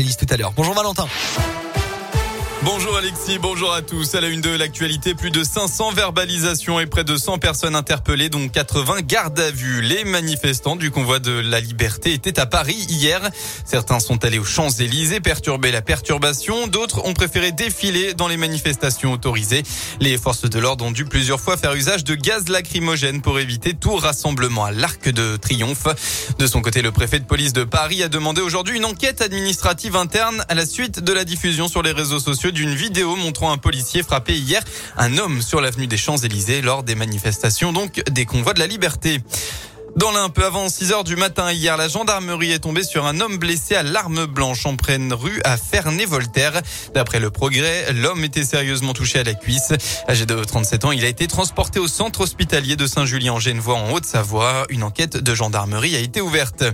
playlist tout à l'heure. Bonjour Valentin. Bonjour Alexis, bonjour à tous. À la une de l'actualité, plus de 500 verbalisations et près de 100 personnes interpellées, dont 80 gardes à vue. Les manifestants du convoi de la liberté étaient à Paris hier. Certains sont allés aux Champs-Élysées perturber la perturbation. D'autres ont préféré défiler dans les manifestations autorisées. Les forces de l'ordre ont dû plusieurs fois faire usage de gaz lacrymogène pour éviter tout rassemblement à l'Arc de Triomphe. De son côté, le préfet de police de Paris a demandé aujourd'hui une enquête administrative interne à la suite de la diffusion sur les réseaux sociaux d'une vidéo montrant un policier frapper hier un homme sur l'avenue des Champs-Élysées lors des manifestations donc des convois de la liberté. Dans l'un, peu avant 6 heures du matin hier, la gendarmerie est tombée sur un homme blessé à l'arme blanche en pleine rue à Ferney-Voltaire. D'après le progrès, l'homme était sérieusement touché à la cuisse. Âgé de 37 ans, il a été transporté au centre hospitalier de Saint-Julien en Genevois en Haute-Savoie. Une enquête de gendarmerie a été ouverte.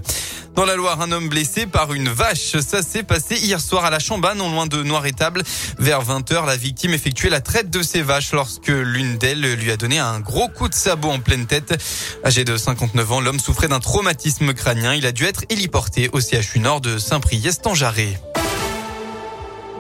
Dans la Loire, un homme blessé par une vache. Ça s'est passé hier soir à la Chambane, non loin de Noir-Étable. Vers 20h, la victime effectuait la traite de ses vaches lorsque l'une d'elles lui a donné un gros coup de sabot en pleine tête. Âgé de 59 ans, l'homme souffrait d'un traumatisme crânien. Il a dû être héliporté au CHU Nord de Saint-Priest-en-Jarret.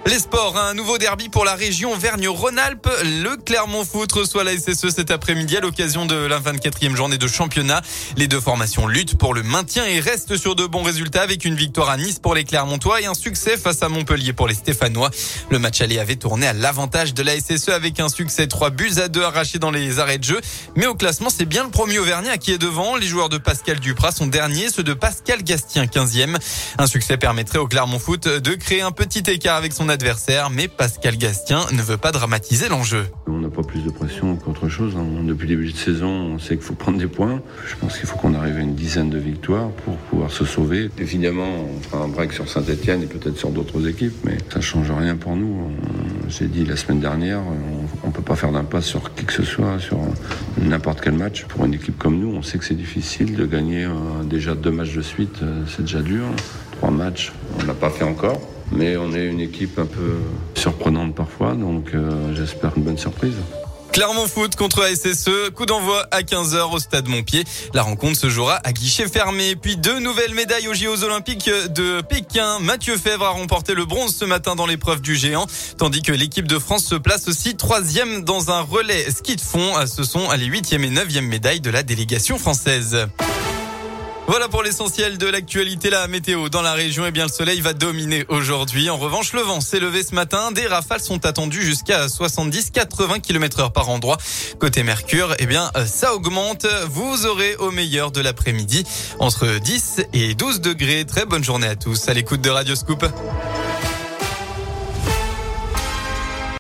Les sports, un nouveau derby pour la région Vergne-Rhône-Alpes. Le Clermont Foot reçoit la SSE cet après-midi à l'occasion de la 24e journée de championnat. Les deux formations luttent pour le maintien et restent sur de bons résultats avec une victoire à Nice pour les Clermontois et un succès face à Montpellier pour les Stéphanois. Le match aller avait tourné à l'avantage de la SSE avec un succès 3 buts à 2 arrachés dans les arrêts de jeu. Mais au classement, c'est bien le premier Auvergnat qui est devant. Les joueurs de Pascal Duprat sont derniers, ceux de Pascal Gastien 15e. Un succès permettrait au Clermont Foot de créer un petit écart avec son adversaire, mais Pascal Gastien ne veut pas dramatiser l'enjeu. On n'a pas plus de pression qu'autre chose. Hein. Depuis le début de saison, on sait qu'il faut prendre des points. Je pense qu'il faut qu'on arrive à une dizaine de victoires pour pouvoir se sauver. Évidemment, on fera un break sur Saint-Etienne et peut-être sur d'autres équipes, mais ça ne change rien pour nous. J'ai dit la semaine dernière, on ne peut pas faire d'impasse sur qui que ce soit, sur n'importe quel match. Pour une équipe comme nous, on sait que c'est difficile de gagner euh, déjà deux matchs de suite. Euh, c'est déjà dur. Trois matchs, on ne l'a pas fait encore. Mais on est une équipe un peu surprenante parfois, donc euh, j'espère une bonne surprise. Clermont Foot contre SSE, coup d'envoi à 15h au stade Montpied. La rencontre se jouera à guichet fermé. Puis deux nouvelles médailles aux JO Olympiques de Pékin. Mathieu Fèvre a remporté le bronze ce matin dans l'épreuve du géant, tandis que l'équipe de France se place aussi troisième dans un relais ski de fond. Ce sont les huitième et neuvième médailles de la délégation française. Voilà pour l'essentiel de l'actualité. La météo dans la région, eh bien, le soleil va dominer aujourd'hui. En revanche, le vent s'est levé ce matin. Des rafales sont attendues jusqu'à 70-80 km heure par endroit. Côté Mercure, eh bien, ça augmente. Vous aurez au meilleur de l'après-midi entre 10 et 12 degrés. Très bonne journée à tous à l'écoute de Radio Scoop.